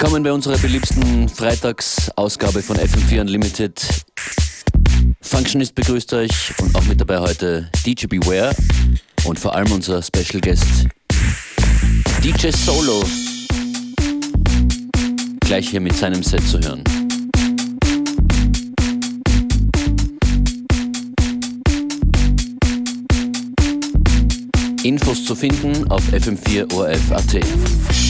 Willkommen bei unserer beliebsten Freitagsausgabe von FM4 Unlimited. Functionist begrüßt euch und auch mit dabei heute DJ Beware und vor allem unser Special Guest DJ Solo. Gleich hier mit seinem Set zu hören. Infos zu finden auf fm4orf.at.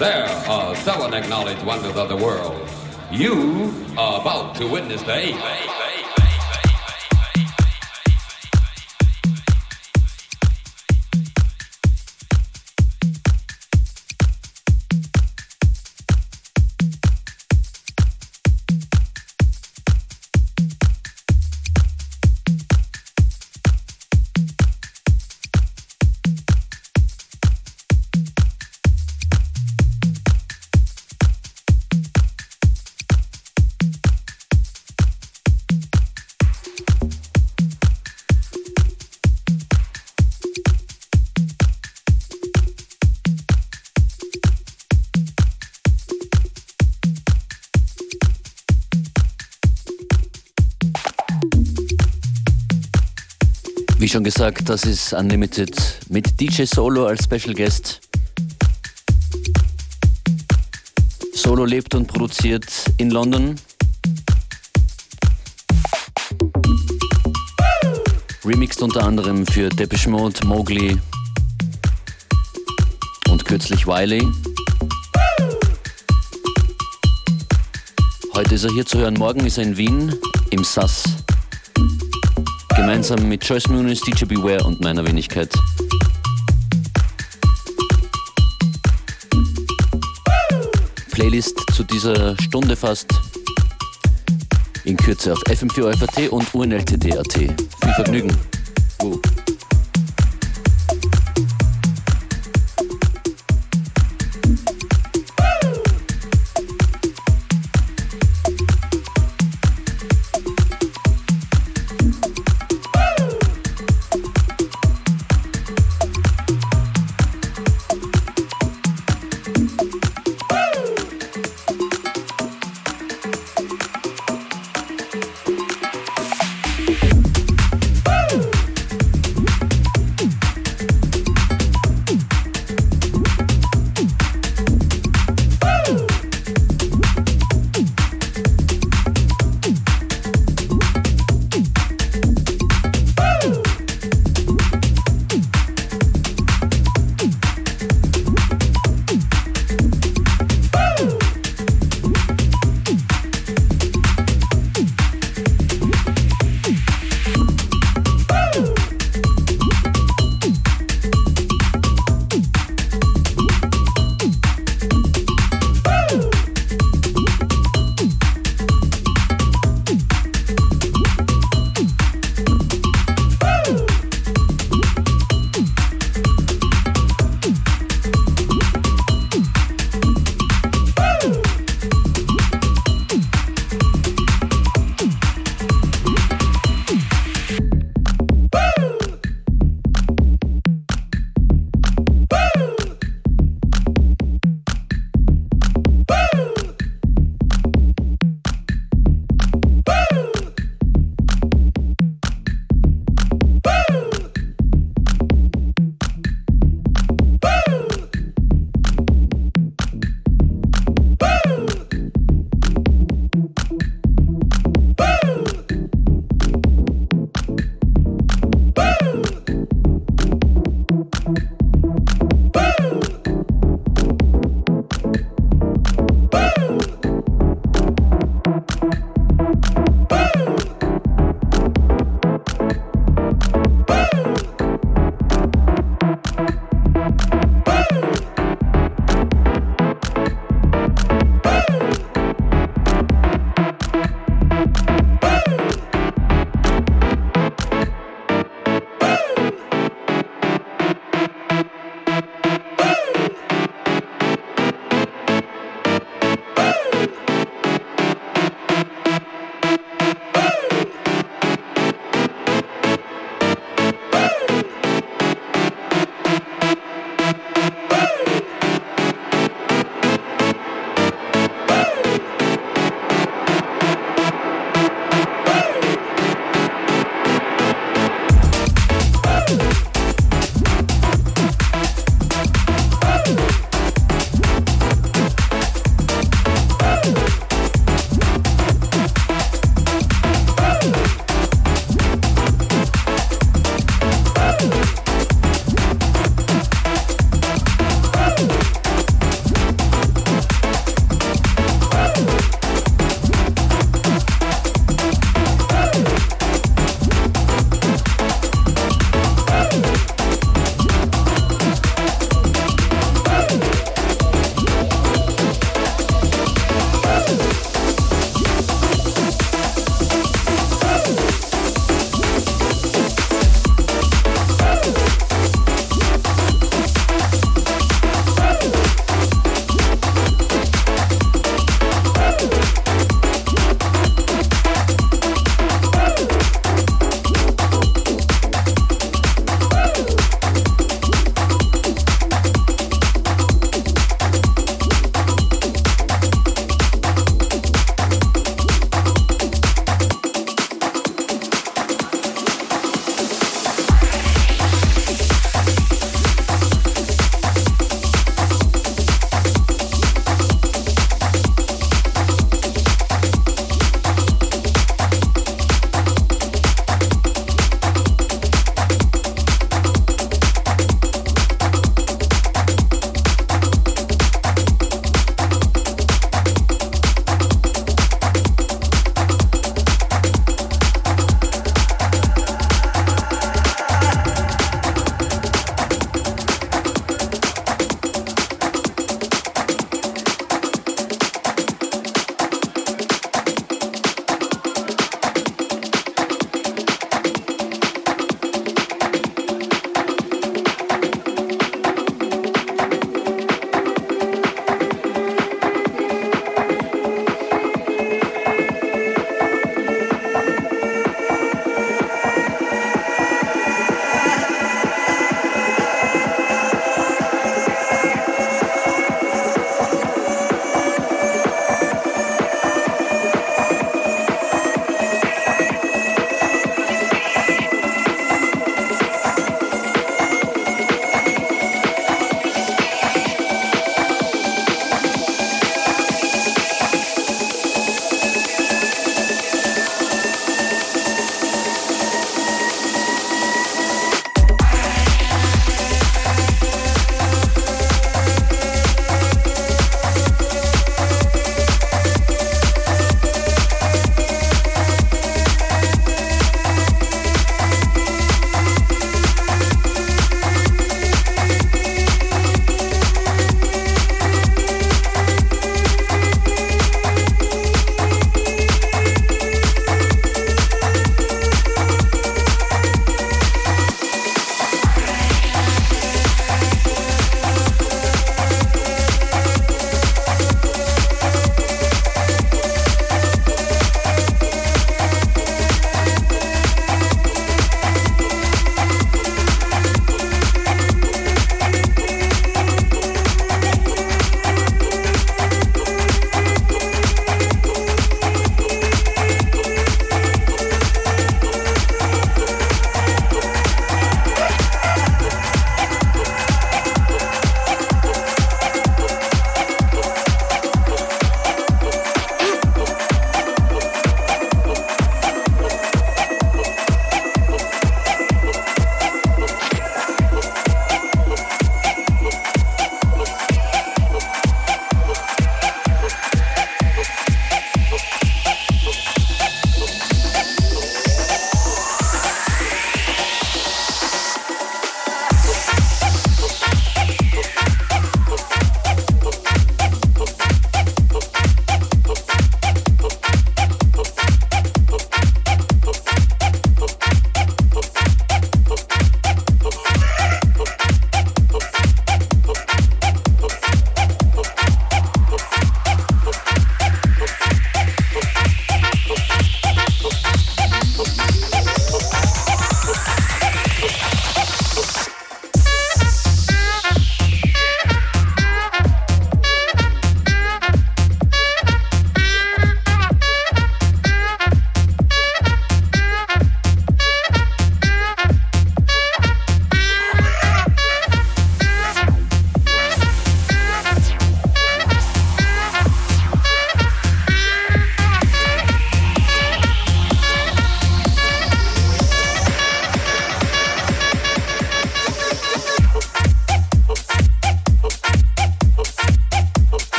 There are seven acknowledged wonders of the world. You are about to witness the eighth. Schon gesagt, das ist Unlimited mit DJ Solo als Special Guest. Solo lebt und produziert in London. Remixed unter anderem für Depeche Mode, Mowgli und kürzlich Wiley. Heute ist er hier zu hören, morgen ist er in Wien im SAS gemeinsam mit Joyce Muniz, DJ Beware und meiner Wenigkeit. Playlist zu dieser Stunde fast in Kürze auf fm4 und unltd.at. Viel Vergnügen. Uh.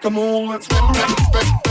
Come on, let's go.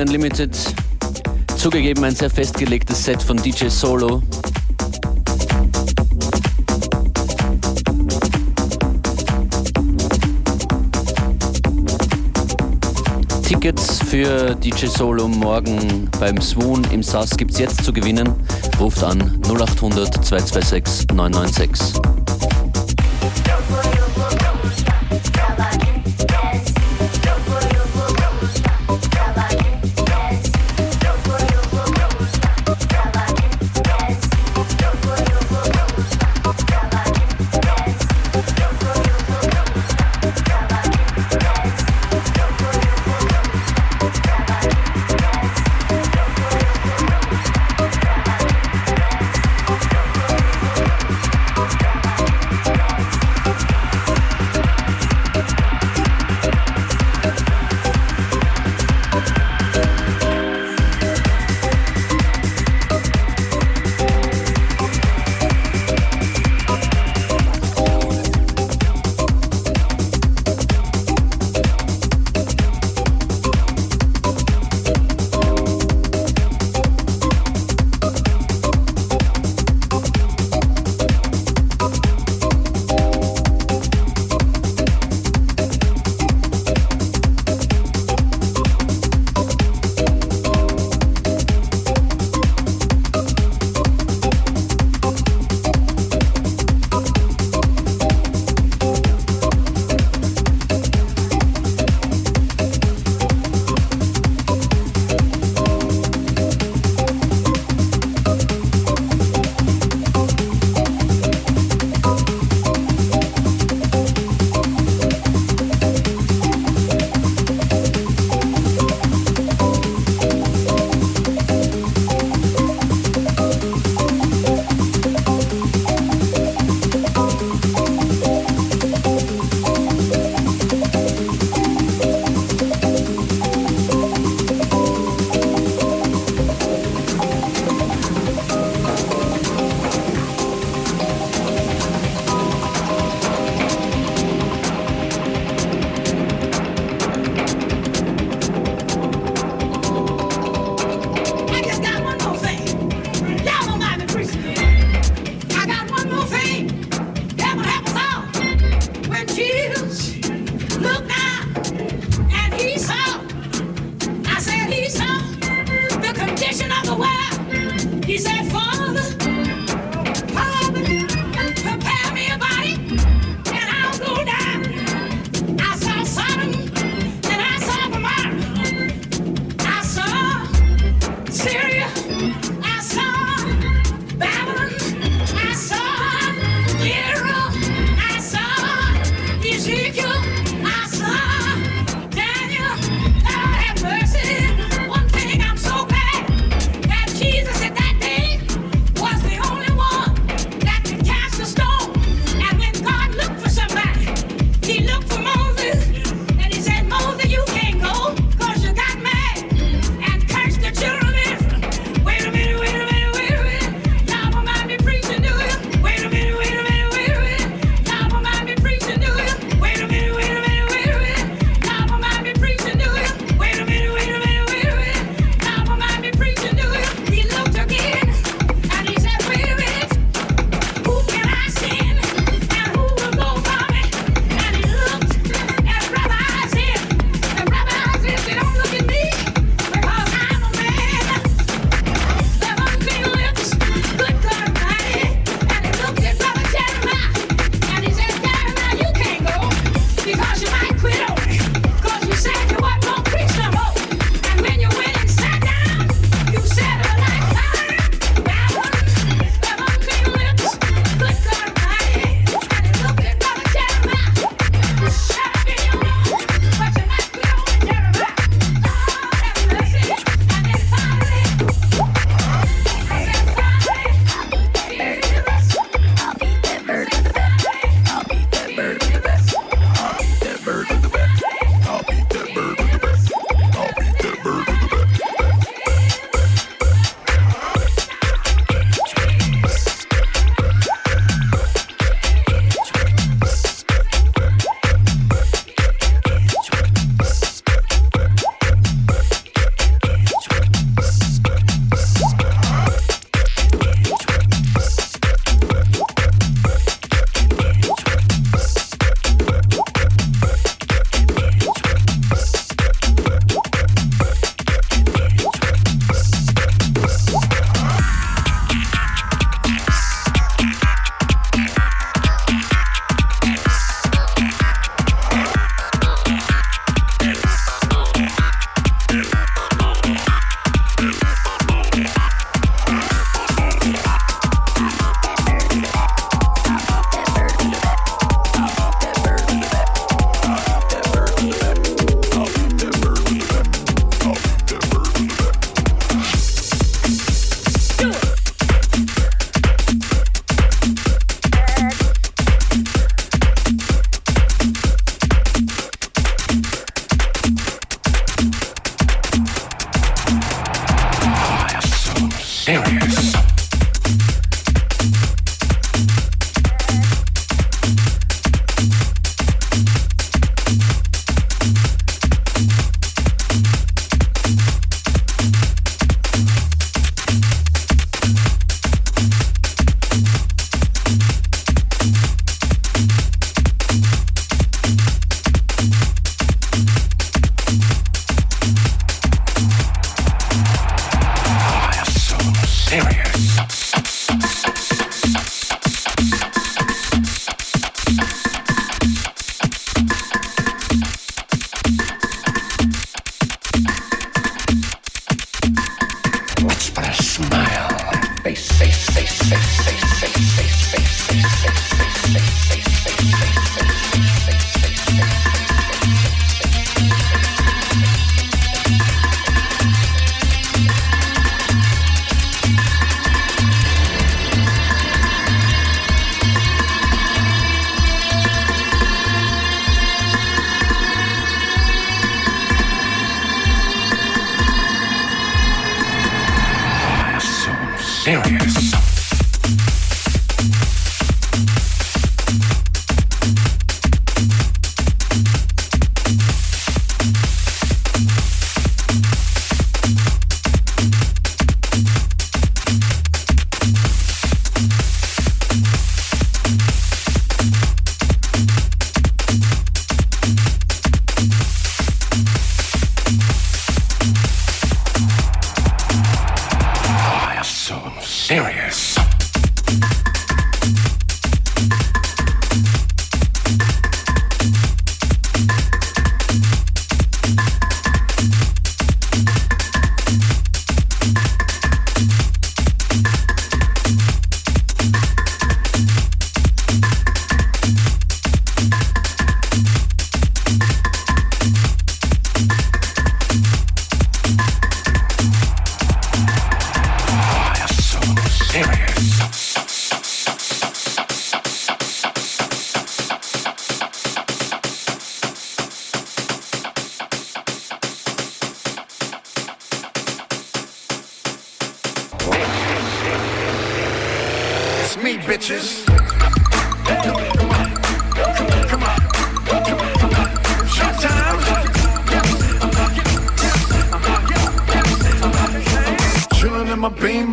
Unlimited. Zugegeben ein sehr festgelegtes Set von DJ Solo. Tickets für DJ Solo morgen beim Swoon im SAS gibt es jetzt zu gewinnen. Ruft an 0800 226 996.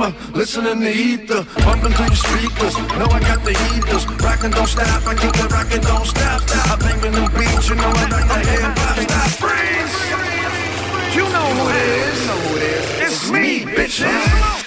dreamer, listening to ether, bumping through your speakers. Know I got the heaters, rockin' don't stop. I keep the rockin' don't stop. stop. I bangin' them beats, you know I like the hip hop. Stop, freeze! You know who it is? It's me, bitches.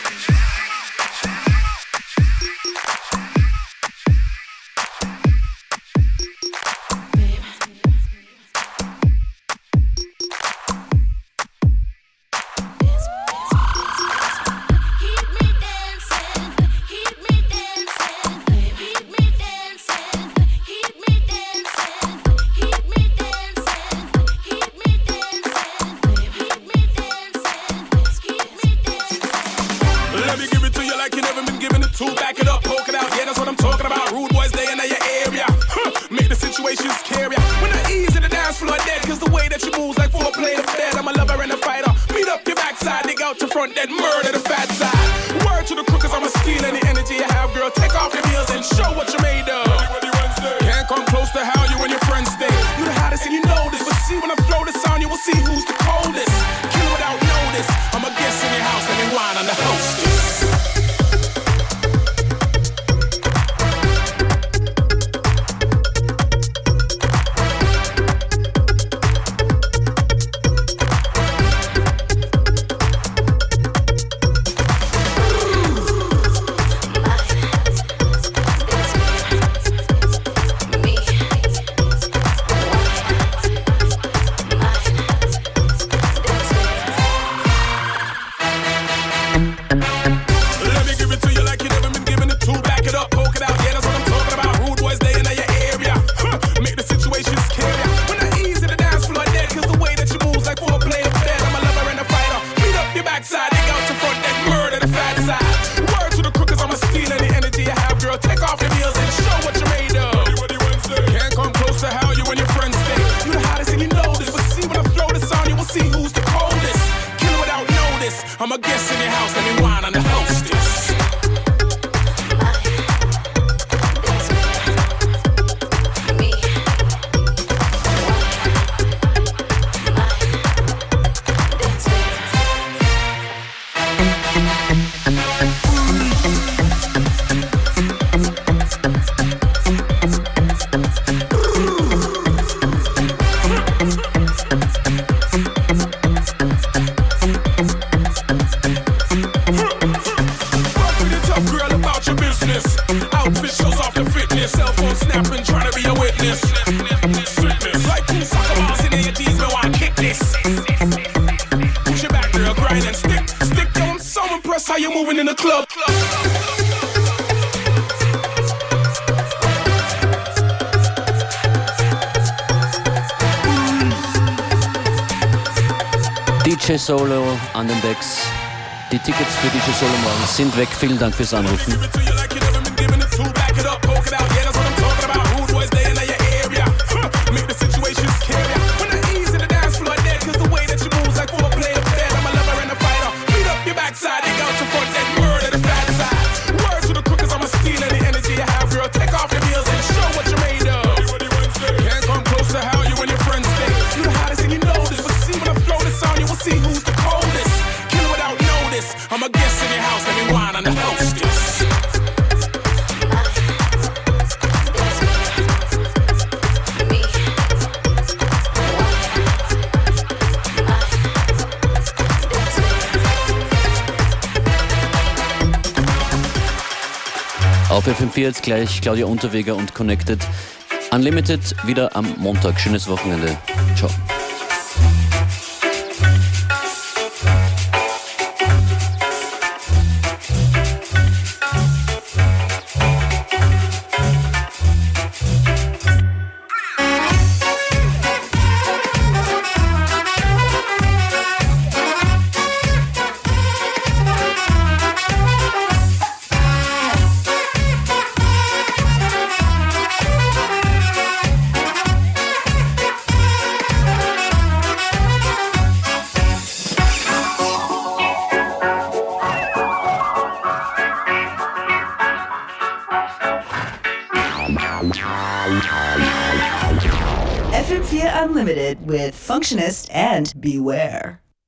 sind weg. Vielen Dank fürs Anrufen. wir jetzt gleich Claudia Unterweger und Connected. Unlimited wieder am Montag. Schönes Wochenende. perfectionist and be.